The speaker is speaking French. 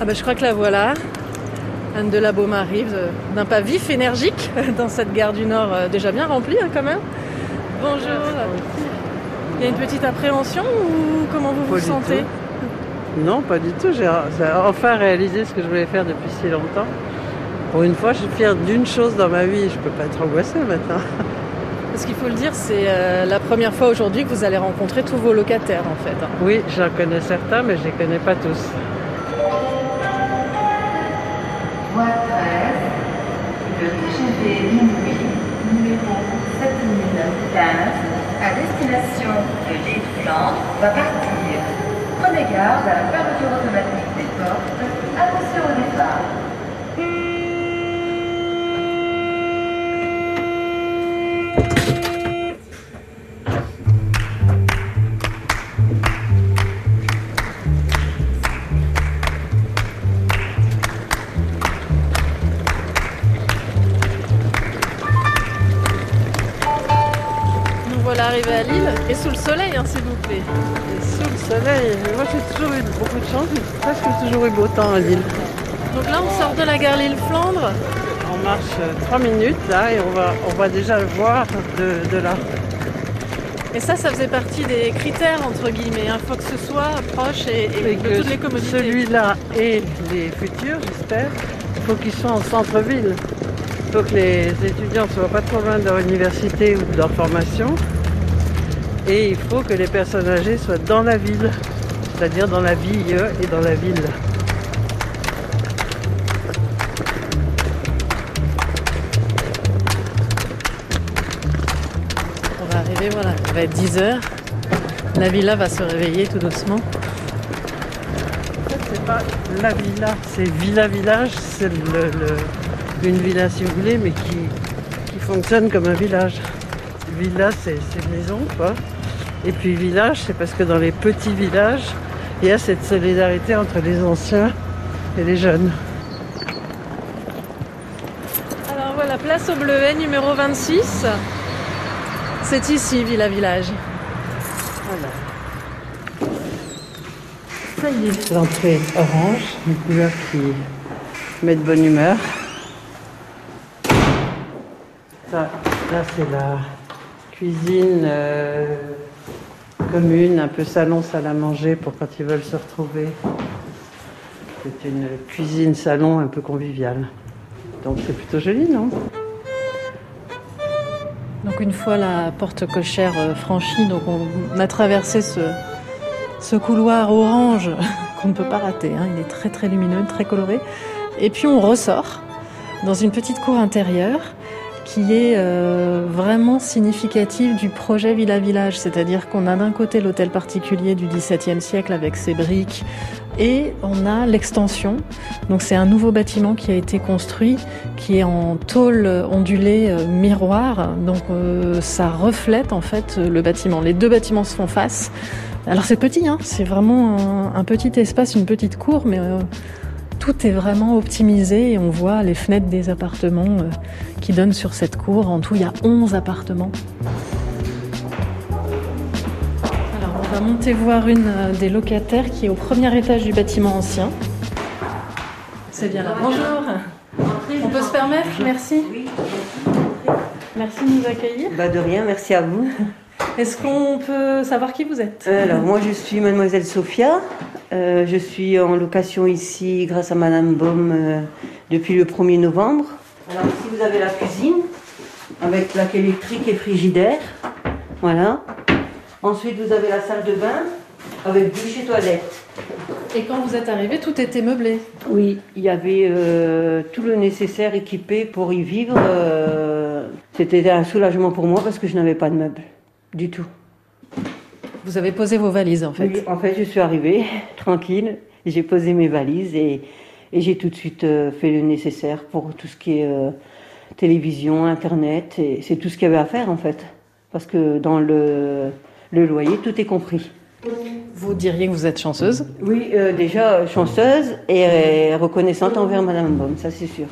Ah bah je crois que la voilà. Anne de la Baume arrive euh, d'un pas vif, énergique, dans cette gare du Nord euh, déjà bien remplie hein, quand même. Bonjour. Il y a une petite appréhension ou comment vous Pas vous sentez Non, pas du tout. J'ai j'ai enfin réalisé ce que je voulais faire depuis si longtemps. Pour une fois, je suis fière d'une chose dans ma vie. Je peux pas être angoissée maintenant. Parce qu'il faut le dire, c'est euh, la première fois aujourd'hui que vous allez rencontrer tous vos locataires en fait. hein. Oui, j'en connais certains, mais je les connais pas tous. Le TGV minuit, numéro 7015, à destination de l'île Flandre, va partir. Prenez garde à la fermeture automatique des portes. Attention au départ. Arrivés à Lille et sous le soleil, hein, s'il vous plaît. Et sous le soleil, moi j'ai toujours eu beaucoup de chance. J'ai presque toujours eu beau temps à Lille. Donc là, on sort de la gare Lille-Flandre. On marche euh, trois minutes là et on va, on va déjà le voir de, de là. Et ça, ça faisait partie des critères, entre guillemets. Il faut que ce soit proche et, et Et de que toutes les commodités. celui-là et les futurs, j'espère, il faut qu'ils soient en centre-ville. Il faut que les étudiants ne soient pas trop loin de leur université ou de leur formation. Et il faut que les personnes âgées soient dans la ville, c'est-à-dire dans la ville et dans la ville. On va arriver, voilà, il va être 10h. La villa va se réveiller tout doucement. En fait, c'est pas la villa, c'est Villa Village, c'est le- le- une villa si vous voulez, mais qui, qui fonctionne comme un village. Villa, c'est c'est une maison, quoi. Et puis village, c'est parce que dans les petits villages, il y a cette solidarité entre les anciens et les jeunes. Alors voilà, place au Bleuet, numéro 26. C'est ici, Villa Village. Voilà. Ça y est, l'entrée orange, une couleur qui met de bonne humeur. Ça, là, c'est la cuisine euh, commune, un peu salon, salle à manger pour quand ils veulent se retrouver. C'est une cuisine-salon un peu conviviale. Donc c'est plutôt joli, non? Donc une fois la porte cochère euh, franchie, donc on a traversé ce, ce couloir orange qu'on ne peut pas rater. hein. Il est très très lumineux, très coloré. Et puis on ressort dans une petite cour intérieure qui est euh, vraiment significative du projet Villa Village. C'est-à-dire qu'on a d'un côté l'hôtel particulier du XVIIe siècle avec ses briques et on a l'extension. Donc c'est un nouveau bâtiment qui a été construit qui est en tôle ondulée euh, miroir. Donc euh, ça reflète en fait le bâtiment. Les deux bâtiments se font face. Alors c'est petit, hein, c'est vraiment un, un petit espace, une petite cour, mais euh, tout est vraiment optimisé et on voit les fenêtres des appartements euh, qui donnent sur cette cour. En tout, il y a 11 appartements. Alors on va monter voir une euh, des locataires qui est au premier étage du bâtiment ancien. C'est bien là. Bonjour. On peut se permettre? Merci. Merci de nous accueillir. Bah de rien, merci à vous. Est-ce qu'on peut savoir qui vous êtes? Alors moi je suis mademoiselle Sophia. Euh, je suis en location ici grâce à madame Baum euh, depuis le 1er novembre. Alors ici vous avez la cuisine avec plaque électrique et frigidaire. Voilà. Ensuite vous avez la salle de bain avec douche et toilette. Et quand vous êtes arrivé, tout était meublé. Oui, il y avait euh, tout le nécessaire équipé pour y vivre. C'était un soulagement pour moi parce que je n'avais pas de meubles du tout. Vous avez posé vos valises en fait. Oui, en fait, je suis arrivée tranquille, j'ai posé mes valises et, et j'ai tout de suite euh, fait le nécessaire pour tout ce qui est euh, télévision, internet, et c'est tout ce qu'il y avait à faire en fait. Parce que dans le, le loyer, tout est compris. Vous diriez que vous êtes chanceuse? Oui, euh, déjà chanceuse et reconnaissante envers Madame Baum, ça c'est sûr.